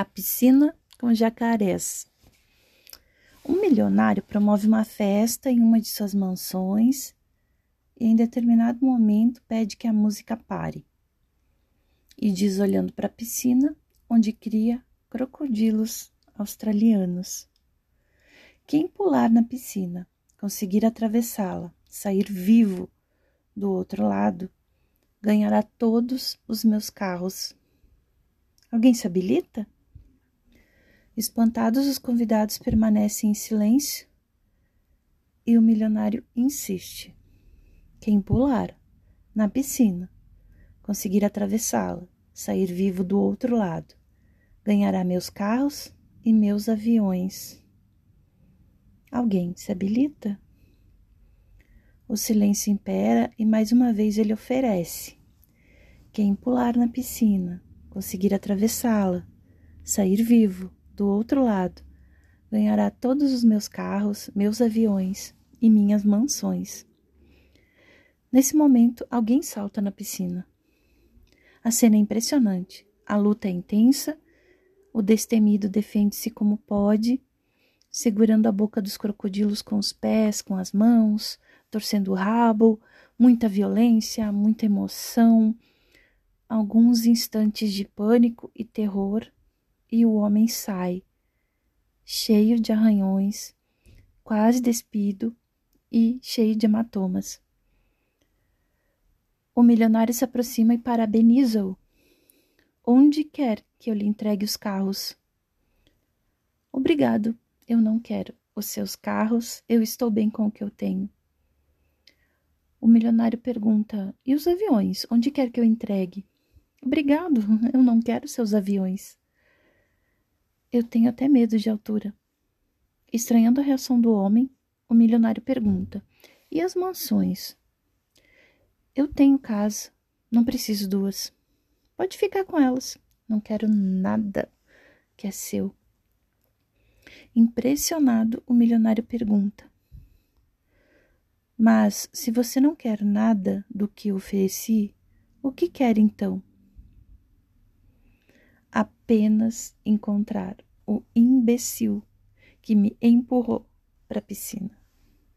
A piscina com jacarés. Um milionário promove uma festa em uma de suas mansões e, em determinado momento, pede que a música pare. E diz, olhando para a piscina, onde cria crocodilos australianos. Quem pular na piscina, conseguir atravessá-la, sair vivo do outro lado, ganhará todos os meus carros. Alguém se habilita? Espantados, os convidados permanecem em silêncio e o milionário insiste. Quem pular na piscina, conseguir atravessá-la, sair vivo do outro lado, ganhará meus carros e meus aviões. Alguém se habilita? O silêncio impera e mais uma vez ele oferece. Quem pular na piscina, conseguir atravessá-la, sair vivo do outro lado, ganhará todos os meus carros, meus aviões e minhas mansões. Nesse momento, alguém salta na piscina. A cena é impressionante. A luta é intensa. O destemido defende-se como pode, segurando a boca dos crocodilos com os pés, com as mãos, torcendo o rabo, muita violência, muita emoção, alguns instantes de pânico e terror e o homem sai, cheio de arranhões, quase despido e cheio de hematomas. O milionário se aproxima e parabeniza-o. Onde quer que eu lhe entregue os carros? Obrigado, eu não quero os seus carros, eu estou bem com o que eu tenho. O milionário pergunta: E os aviões? Onde quer que eu entregue? Obrigado, eu não quero seus aviões. Eu tenho até medo de altura. Estranhando a reação do homem, o milionário pergunta: E as mansões? Eu tenho casa, não preciso duas. Pode ficar com elas, não quero nada que é seu. Impressionado, o milionário pergunta: Mas se você não quer nada do que ofereci, o que quer então? apenas encontrar o imbecil que me empurrou para a piscina.